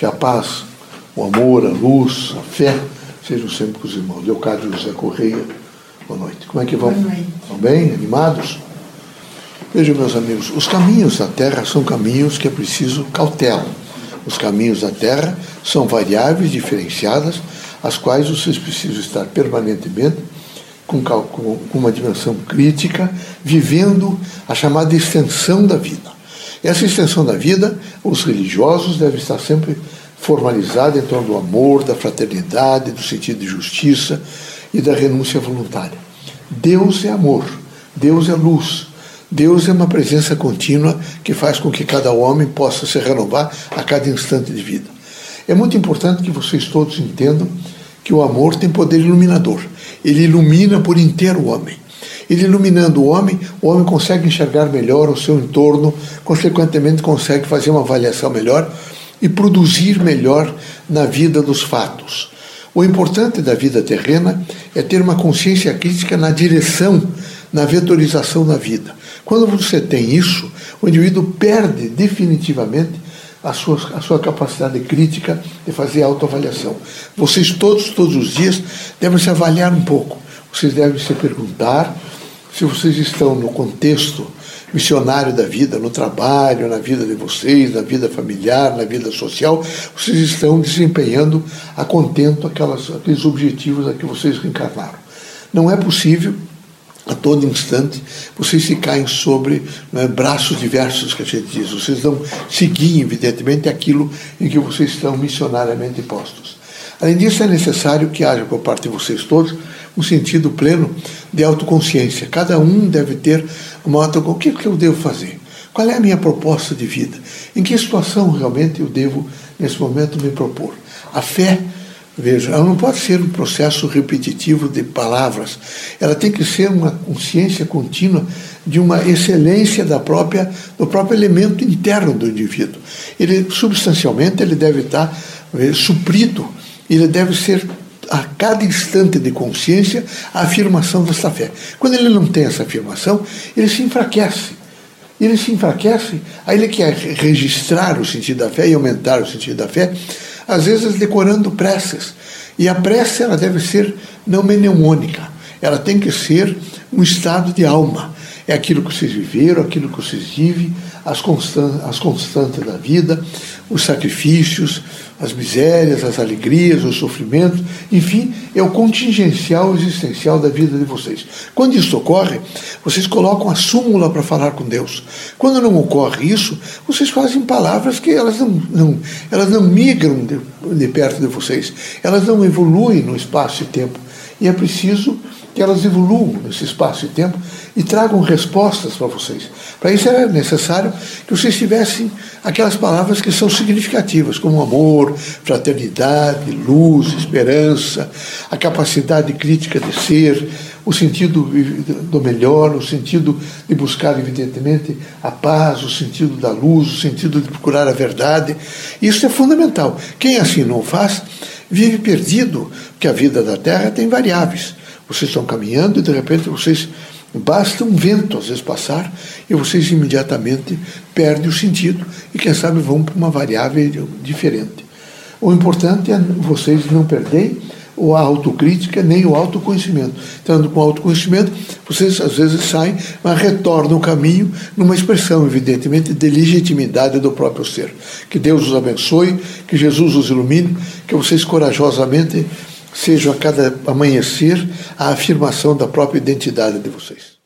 Que a paz, o amor, a luz, a fé sejam sempre com os irmãos. Leocádio José Correia, boa noite. Como é que vão? Boa noite. Estão bem? Animados? Vejam, meus amigos, os caminhos da terra são caminhos que é preciso cautela. Os caminhos da terra são variáveis diferenciadas, as quais vocês precisam estar permanentemente com, com uma dimensão crítica, vivendo a chamada extensão da vida. Essa extensão da vida, os religiosos devem estar sempre formalizados em torno do amor, da fraternidade, do sentido de justiça e da renúncia voluntária. Deus é amor, Deus é luz, Deus é uma presença contínua que faz com que cada homem possa se renovar a cada instante de vida. É muito importante que vocês todos entendam que o amor tem poder iluminador. Ele ilumina por inteiro o homem. Ele iluminando o homem, o homem consegue enxergar melhor o seu entorno, consequentemente consegue fazer uma avaliação melhor e produzir melhor na vida dos fatos. O importante da vida terrena é ter uma consciência crítica na direção, na vetorização da vida. Quando você tem isso, o indivíduo perde definitivamente a sua, a sua capacidade crítica de fazer autoavaliação. Vocês todos, todos os dias, devem se avaliar um pouco. Vocês devem se perguntar se vocês estão no contexto missionário da vida, no trabalho, na vida de vocês, na vida familiar, na vida social, vocês estão desempenhando a contento aquelas, aqueles objetivos a que vocês reencarnaram. Não é possível a todo instante, vocês se sobre né, braços diversos, que a gente diz. Vocês não seguem, evidentemente, aquilo em que vocês estão missionariamente postos. Além disso, é necessário que haja por parte de vocês todos um sentido pleno de autoconsciência. Cada um deve ter uma auto... O que, eu devo fazer? Qual é a minha proposta de vida? Em que situação realmente eu devo, nesse momento, me propor? A fé Veja, ela não pode ser um processo repetitivo de palavras. Ela tem que ser uma consciência contínua de uma excelência da própria, do próprio elemento interno do indivíduo. Ele, substancialmente, ele deve estar veja, suprido, ele deve ser a cada instante de consciência a afirmação dessa fé. Quando ele não tem essa afirmação, ele se enfraquece. Ele se enfraquece, aí ele quer registrar o sentido da fé e aumentar o sentido da fé, às vezes decorando preces. E a prece ela deve ser não mnemônica, ela tem que ser um estado de alma. É aquilo que vocês viveram, aquilo que vocês vivem, as, constan as constantes da vida, os sacrifícios, as misérias, as alegrias, os sofrimentos, enfim, é o contingencial existencial da vida de vocês. Quando isso ocorre, vocês colocam a súmula para falar com Deus. Quando não ocorre isso, vocês fazem palavras que elas não, não, elas não migram de, de perto de vocês, elas não evoluem no espaço e tempo. E é preciso que elas evoluam nesse espaço e tempo e tragam respostas para vocês. Para isso era necessário que vocês tivessem aquelas palavras que são significativas, como amor, fraternidade, luz, esperança, a capacidade crítica de ser, o sentido do melhor, o sentido de buscar, evidentemente, a paz, o sentido da luz, o sentido de procurar a verdade. Isso é fundamental. Quem assim não faz, vive perdido, porque a vida da Terra tem variáveis. Vocês estão caminhando e de repente vocês basta um vento às vezes passar e vocês imediatamente perdem o sentido e quem sabe vão para uma variável diferente. O importante é vocês não perderem a autocrítica nem o autoconhecimento. Estando com autoconhecimento, vocês às vezes saem, mas retornam o caminho numa expressão, evidentemente, de legitimidade do próprio ser. Que Deus os abençoe, que Jesus os ilumine, que vocês corajosamente seja a cada amanhecer a afirmação da própria identidade de vocês.